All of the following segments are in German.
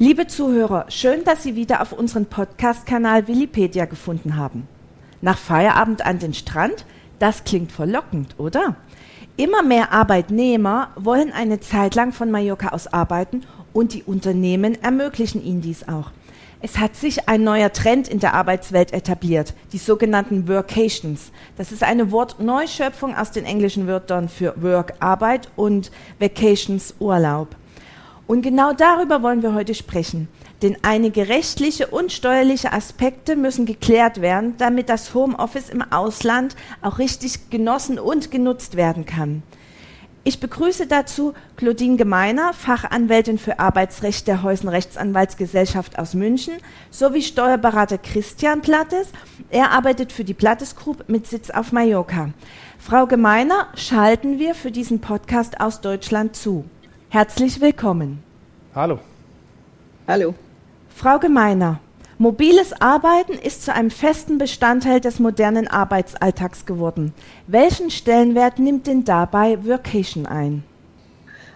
Liebe Zuhörer, schön, dass Sie wieder auf unseren Podcast-Kanal Willipedia gefunden haben. Nach Feierabend an den Strand? Das klingt verlockend, oder? Immer mehr Arbeitnehmer wollen eine Zeit lang von Mallorca aus arbeiten und die Unternehmen ermöglichen ihnen dies auch. Es hat sich ein neuer Trend in der Arbeitswelt etabliert, die sogenannten Workations. Das ist eine Wortneuschöpfung aus den englischen Wörtern für Work Arbeit und Vacations Urlaub. Und genau darüber wollen wir heute sprechen. Denn einige rechtliche und steuerliche Aspekte müssen geklärt werden, damit das Homeoffice im Ausland auch richtig genossen und genutzt werden kann. Ich begrüße dazu Claudine Gemeiner, Fachanwältin für Arbeitsrecht der Heusen Rechtsanwaltsgesellschaft aus München, sowie Steuerberater Christian Plattes. Er arbeitet für die Plattes Group mit Sitz auf Mallorca. Frau Gemeiner schalten wir für diesen Podcast aus Deutschland zu. Herzlich willkommen. Hallo. Hallo. Frau Gemeiner, mobiles Arbeiten ist zu einem festen Bestandteil des modernen Arbeitsalltags geworden. Welchen Stellenwert nimmt denn dabei Workation ein?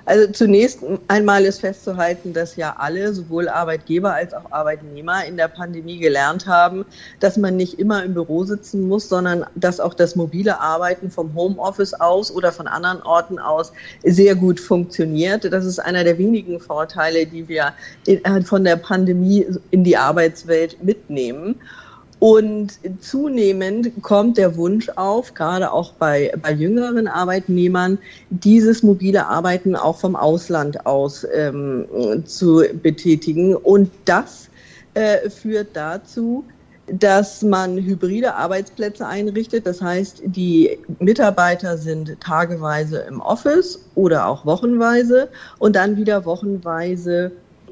Also zunächst einmal ist festzuhalten, dass ja alle, sowohl Arbeitgeber als auch Arbeitnehmer, in der Pandemie gelernt haben, dass man nicht immer im Büro sitzen muss, sondern dass auch das mobile Arbeiten vom Homeoffice aus oder von anderen Orten aus sehr gut funktioniert. Das ist einer der wenigen Vorteile, die wir von der Pandemie in die Arbeitswelt mitnehmen. Und zunehmend kommt der Wunsch auf, gerade auch bei, bei jüngeren Arbeitnehmern, dieses mobile Arbeiten auch vom Ausland aus ähm, zu betätigen. Und das äh, führt dazu, dass man hybride Arbeitsplätze einrichtet. Das heißt, die Mitarbeiter sind tageweise im Office oder auch wochenweise und dann wieder wochenweise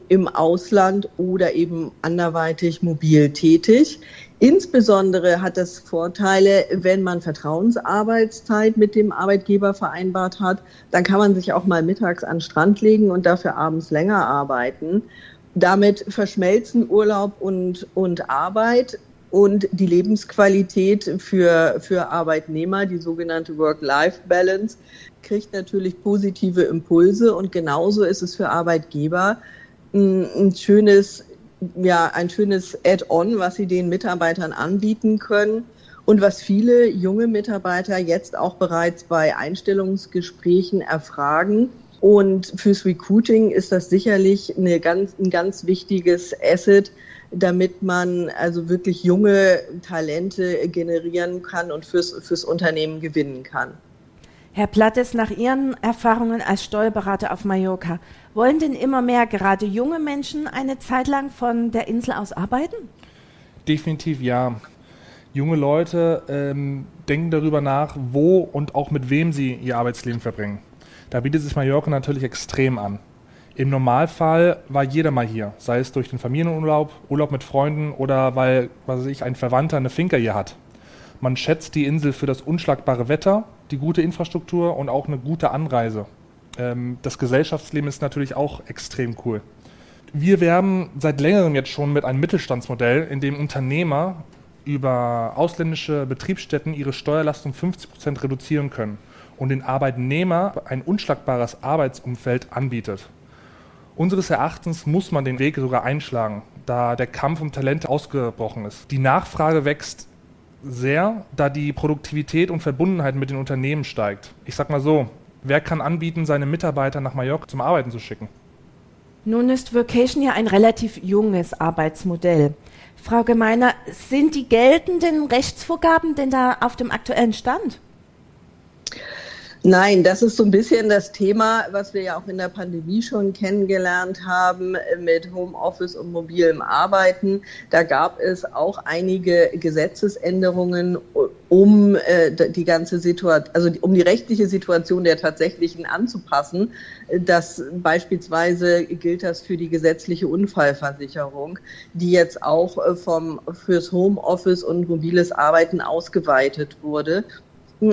im Ausland oder eben anderweitig mobil tätig. Insbesondere hat das Vorteile, wenn man Vertrauensarbeitszeit mit dem Arbeitgeber vereinbart hat, dann kann man sich auch mal mittags an den Strand legen und dafür abends länger arbeiten. Damit verschmelzen Urlaub und, und Arbeit und die Lebensqualität für, für Arbeitnehmer, die sogenannte Work-Life-Balance, kriegt natürlich positive Impulse und genauso ist es für Arbeitgeber ein, schönes ja ein schönes Add-on, was sie den Mitarbeitern anbieten können und was viele junge Mitarbeiter jetzt auch bereits bei Einstellungsgesprächen erfragen. Und fürs Recruiting ist das sicherlich eine ganz, ein ganz wichtiges Asset, damit man also wirklich junge Talente generieren kann und fürs, fürs Unternehmen gewinnen kann. Herr Plattes, nach Ihren Erfahrungen als Steuerberater auf Mallorca, wollen denn immer mehr gerade junge Menschen eine Zeit lang von der Insel aus arbeiten? Definitiv ja. Junge Leute ähm, denken darüber nach, wo und auch mit wem sie ihr Arbeitsleben verbringen. Da bietet sich Mallorca natürlich extrem an. Im Normalfall war jeder mal hier, sei es durch den Familienurlaub, Urlaub mit Freunden oder weil, was weiß ich, ein Verwandter eine Finca hier hat. Man schätzt die Insel für das unschlagbare Wetter, die gute Infrastruktur und auch eine gute Anreise. Ähm, das Gesellschaftsleben ist natürlich auch extrem cool. Wir werben seit längerem jetzt schon mit einem Mittelstandsmodell, in dem Unternehmer über ausländische Betriebsstätten ihre Steuerlast um 50 Prozent reduzieren können und den Arbeitnehmer ein unschlagbares Arbeitsumfeld anbietet. Unseres Erachtens muss man den Weg sogar einschlagen, da der Kampf um Talente ausgebrochen ist. Die Nachfrage wächst sehr, da die Produktivität und Verbundenheit mit den Unternehmen steigt. Ich sag mal so, wer kann anbieten, seine Mitarbeiter nach Mallorca zum Arbeiten zu schicken? Nun ist Vocation ja ein relativ junges Arbeitsmodell. Frau Gemeiner, sind die geltenden Rechtsvorgaben denn da auf dem aktuellen Stand? Nein, das ist so ein bisschen das Thema, was wir ja auch in der Pandemie schon kennengelernt haben mit Homeoffice und mobilem Arbeiten. Da gab es auch einige Gesetzesänderungen, um äh, die ganze Situation, also um die rechtliche Situation der tatsächlichen anzupassen. Das beispielsweise gilt das für die gesetzliche Unfallversicherung, die jetzt auch äh, vom fürs Homeoffice und mobiles Arbeiten ausgeweitet wurde.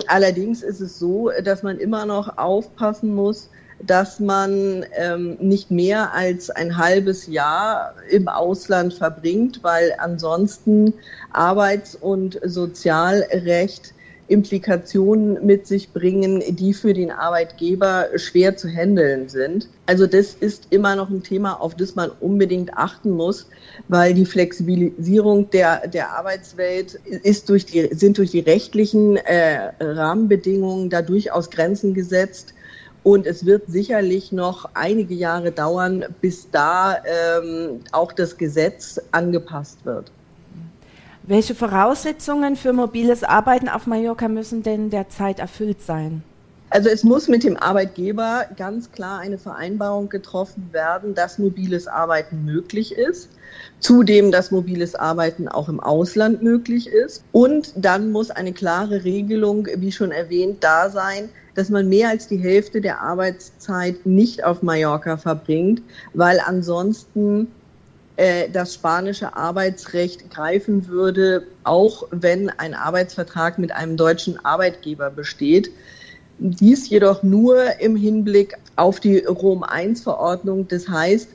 Allerdings ist es so, dass man immer noch aufpassen muss, dass man ähm, nicht mehr als ein halbes Jahr im Ausland verbringt, weil ansonsten Arbeits- und Sozialrecht Implikationen mit sich bringen, die für den Arbeitgeber schwer zu handeln sind. Also das ist immer noch ein Thema, auf das man unbedingt achten muss, weil die Flexibilisierung der, der Arbeitswelt ist durch die, sind durch die rechtlichen äh, Rahmenbedingungen da durchaus Grenzen gesetzt. Und es wird sicherlich noch einige Jahre dauern, bis da ähm, auch das Gesetz angepasst wird. Welche Voraussetzungen für mobiles Arbeiten auf Mallorca müssen denn derzeit erfüllt sein? Also es muss mit dem Arbeitgeber ganz klar eine Vereinbarung getroffen werden, dass mobiles Arbeiten möglich ist. Zudem, dass mobiles Arbeiten auch im Ausland möglich ist. Und dann muss eine klare Regelung, wie schon erwähnt, da sein, dass man mehr als die Hälfte der Arbeitszeit nicht auf Mallorca verbringt, weil ansonsten das spanische Arbeitsrecht greifen würde, auch wenn ein Arbeitsvertrag mit einem deutschen Arbeitgeber besteht. Dies jedoch nur im Hinblick auf die Rom I-Verordnung. Das heißt,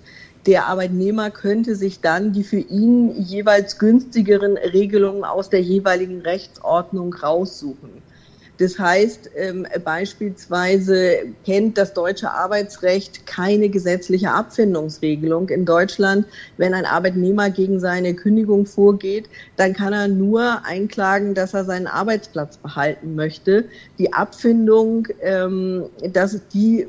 der Arbeitnehmer könnte sich dann die für ihn jeweils günstigeren Regelungen aus der jeweiligen Rechtsordnung raussuchen. Das heißt, ähm, beispielsweise kennt das deutsche Arbeitsrecht keine gesetzliche Abfindungsregelung in Deutschland. Wenn ein Arbeitnehmer gegen seine Kündigung vorgeht, dann kann er nur einklagen, dass er seinen Arbeitsplatz behalten möchte. Die Abfindung, ähm, dass die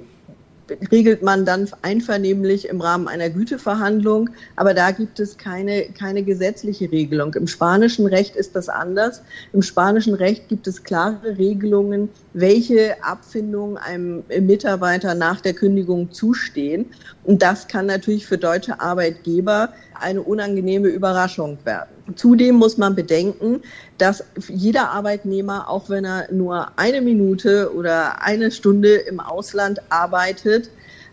regelt man dann einvernehmlich im Rahmen einer Güteverhandlung, aber da gibt es keine, keine gesetzliche Regelung. Im spanischen Recht ist das anders. Im spanischen Recht gibt es klare Regelungen, welche Abfindungen einem Mitarbeiter nach der Kündigung zustehen. Und das kann natürlich für deutsche Arbeitgeber eine unangenehme Überraschung werden. Zudem muss man bedenken, dass jeder Arbeitnehmer, auch wenn er nur eine Minute oder eine Stunde im Ausland arbeitet,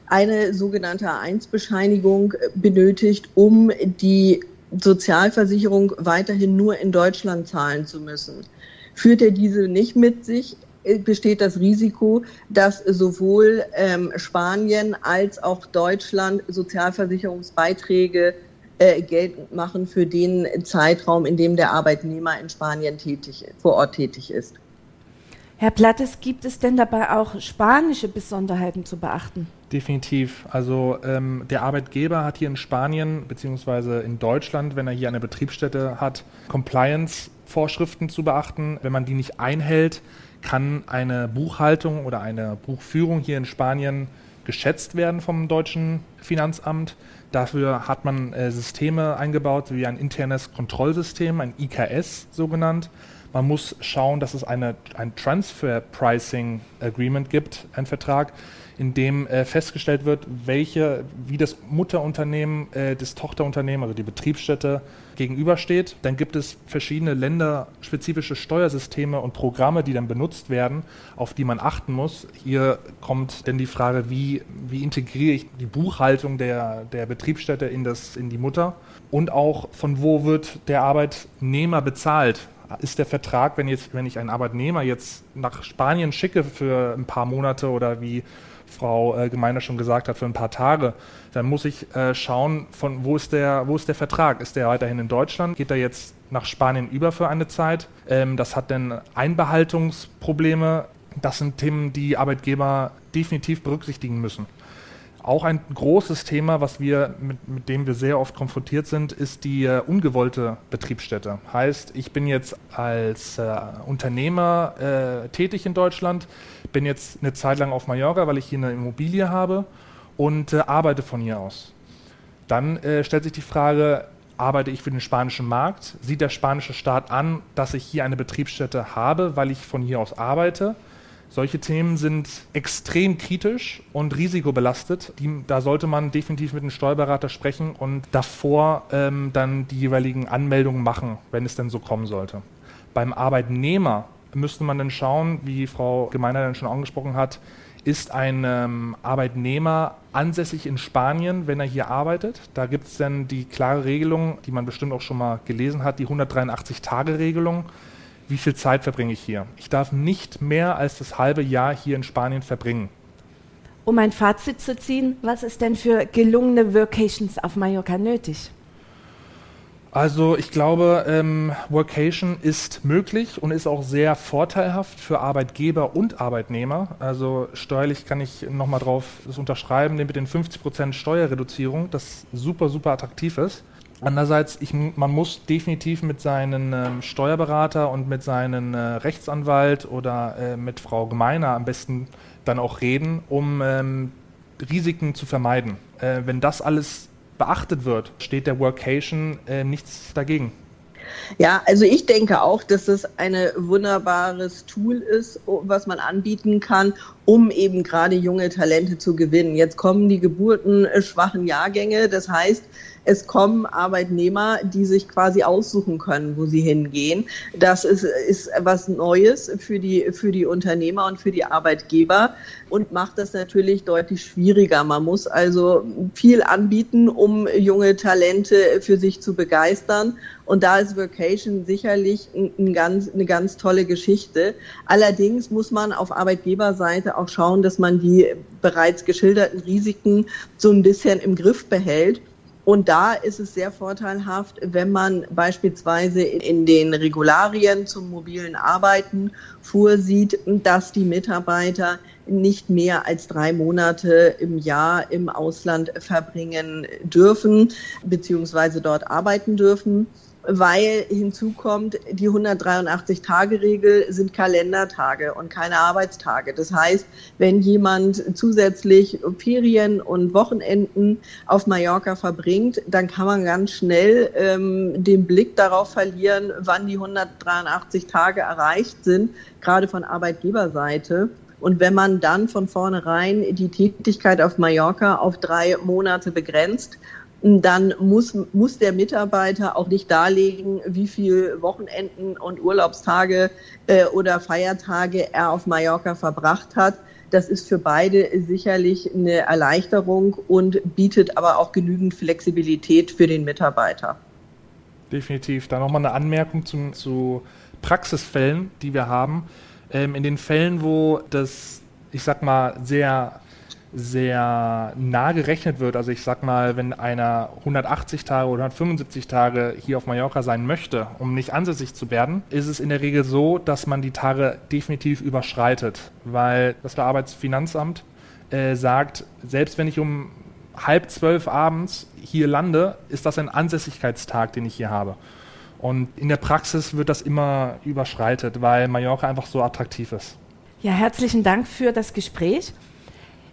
eine sogenannte A1-Bescheinigung benötigt, um die Sozialversicherung weiterhin nur in Deutschland zahlen zu müssen. Führt er diese nicht mit sich, besteht das Risiko, dass sowohl ähm, Spanien als auch Deutschland Sozialversicherungsbeiträge äh, geltend machen für den Zeitraum, in dem der Arbeitnehmer in Spanien tätig, vor Ort tätig ist. Herr Plattes, gibt es denn dabei auch spanische Besonderheiten zu beachten? Definitiv. Also ähm, der Arbeitgeber hat hier in Spanien bzw. in Deutschland, wenn er hier eine Betriebsstätte hat, Compliance-Vorschriften zu beachten. Wenn man die nicht einhält, kann eine Buchhaltung oder eine Buchführung hier in Spanien geschätzt werden vom deutschen Finanzamt. Dafür hat man äh, Systeme eingebaut, wie ein internes Kontrollsystem, ein IKS so genannt. Man muss schauen, dass es eine, ein Transfer Pricing Agreement gibt, ein Vertrag, in dem äh, festgestellt wird, welche, wie das Mutterunternehmen äh, das Tochterunternehmen, also die Betriebsstätte, gegenübersteht. Dann gibt es verschiedene länderspezifische Steuersysteme und Programme, die dann benutzt werden, auf die man achten muss. Hier kommt dann die Frage, wie, wie integriere ich die Buchhaltung der, der Betriebsstätte in, das, in die Mutter und auch von wo wird der Arbeitnehmer bezahlt ist der Vertrag, wenn, jetzt, wenn ich einen Arbeitnehmer jetzt nach Spanien schicke für ein paar Monate oder wie Frau äh, Gemeiner schon gesagt hat, für ein paar Tage, dann muss ich äh, schauen, von wo ist, der, wo ist der Vertrag? Ist der weiterhin in Deutschland? Geht er jetzt nach Spanien über für eine Zeit? Ähm, das hat dann Einbehaltungsprobleme. Das sind Themen, die Arbeitgeber definitiv berücksichtigen müssen. Auch ein großes Thema, was wir, mit, mit dem wir sehr oft konfrontiert sind, ist die äh, ungewollte Betriebsstätte. Heißt, ich bin jetzt als äh, Unternehmer äh, tätig in Deutschland, bin jetzt eine Zeit lang auf Mallorca, weil ich hier eine Immobilie habe und äh, arbeite von hier aus. Dann äh, stellt sich die Frage, arbeite ich für den spanischen Markt? Sieht der spanische Staat an, dass ich hier eine Betriebsstätte habe, weil ich von hier aus arbeite? Solche Themen sind extrem kritisch und risikobelastet. Die, da sollte man definitiv mit dem Steuerberater sprechen und davor ähm, dann die jeweiligen Anmeldungen machen, wenn es denn so kommen sollte. Beim Arbeitnehmer müsste man dann schauen, wie Frau Gemeiner dann schon angesprochen hat, ist ein ähm, Arbeitnehmer ansässig in Spanien, wenn er hier arbeitet. Da gibt es dann die klare Regelung, die man bestimmt auch schon mal gelesen hat, die 183-Tage-Regelung wie viel Zeit verbringe ich hier. Ich darf nicht mehr als das halbe Jahr hier in Spanien verbringen. Um ein Fazit zu ziehen, was ist denn für gelungene Vacations auf Mallorca nötig? Also ich glaube, ähm, Workation ist möglich und ist auch sehr vorteilhaft für Arbeitgeber und Arbeitnehmer. Also steuerlich kann ich nochmal drauf das unterschreiben, mit den 50% Steuerreduzierung, das super, super attraktiv ist. Andererseits, ich, man muss definitiv mit seinem ähm, Steuerberater und mit seinem äh, Rechtsanwalt oder äh, mit Frau Gemeiner am besten dann auch reden, um ähm, Risiken zu vermeiden. Äh, wenn das alles beachtet wird, steht der Workation äh, nichts dagegen. Ja, also ich denke auch, dass es ein wunderbares Tool ist, was man anbieten kann, um eben gerade junge Talente zu gewinnen. Jetzt kommen die geburtenschwachen Jahrgänge, das heißt, es kommen Arbeitnehmer, die sich quasi aussuchen können, wo sie hingehen. Das ist, ist was Neues für die, für die Unternehmer und für die Arbeitgeber und macht das natürlich deutlich schwieriger. Man muss also viel anbieten, um junge Talente für sich zu begeistern. Und da ist Vacation sicherlich ein ganz, eine ganz tolle Geschichte. Allerdings muss man auf Arbeitgeberseite auch schauen, dass man die bereits geschilderten Risiken so ein bisschen im Griff behält. Und da ist es sehr vorteilhaft, wenn man beispielsweise in den Regularien zum mobilen Arbeiten vorsieht, dass die Mitarbeiter nicht mehr als drei Monate im Jahr im Ausland verbringen dürfen, beziehungsweise dort arbeiten dürfen weil hinzukommt, die 183-Tage-Regel sind Kalendertage und keine Arbeitstage. Das heißt, wenn jemand zusätzlich Ferien und Wochenenden auf Mallorca verbringt, dann kann man ganz schnell ähm, den Blick darauf verlieren, wann die 183 Tage erreicht sind, gerade von Arbeitgeberseite. Und wenn man dann von vornherein die Tätigkeit auf Mallorca auf drei Monate begrenzt dann muss, muss der Mitarbeiter auch nicht darlegen, wie viel Wochenenden und Urlaubstage äh, oder Feiertage er auf Mallorca verbracht hat. Das ist für beide sicherlich eine Erleichterung und bietet aber auch genügend Flexibilität für den Mitarbeiter. Definitiv. Da nochmal eine Anmerkung zum, zu Praxisfällen, die wir haben. Ähm, in den Fällen, wo das, ich sag mal, sehr sehr nah gerechnet wird. Also ich sag mal, wenn einer 180 Tage oder 175 Tage hier auf Mallorca sein möchte, um nicht ansässig zu werden, ist es in der Regel so, dass man die Tage definitiv überschreitet, weil das Arbeitsfinanzamt äh, sagt, selbst wenn ich um halb zwölf abends hier lande, ist das ein Ansässigkeitstag, den ich hier habe. Und in der Praxis wird das immer überschreitet, weil Mallorca einfach so attraktiv ist. Ja, herzlichen Dank für das Gespräch.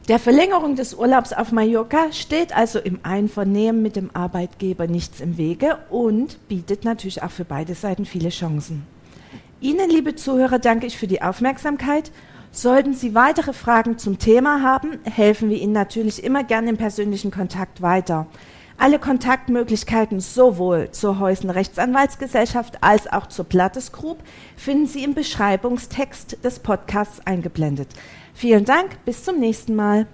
Der Verlängerung des Urlaubs auf Mallorca steht also im Einvernehmen mit dem Arbeitgeber nichts im Wege und bietet natürlich auch für beide Seiten viele Chancen. Ihnen, liebe Zuhörer, danke ich für die Aufmerksamkeit. Sollten Sie weitere Fragen zum Thema haben, helfen wir Ihnen natürlich immer gern im persönlichen Kontakt weiter. Alle Kontaktmöglichkeiten sowohl zur Heusen Rechtsanwaltsgesellschaft als auch zur Plattes Group finden Sie im Beschreibungstext des Podcasts eingeblendet. Vielen Dank, bis zum nächsten Mal.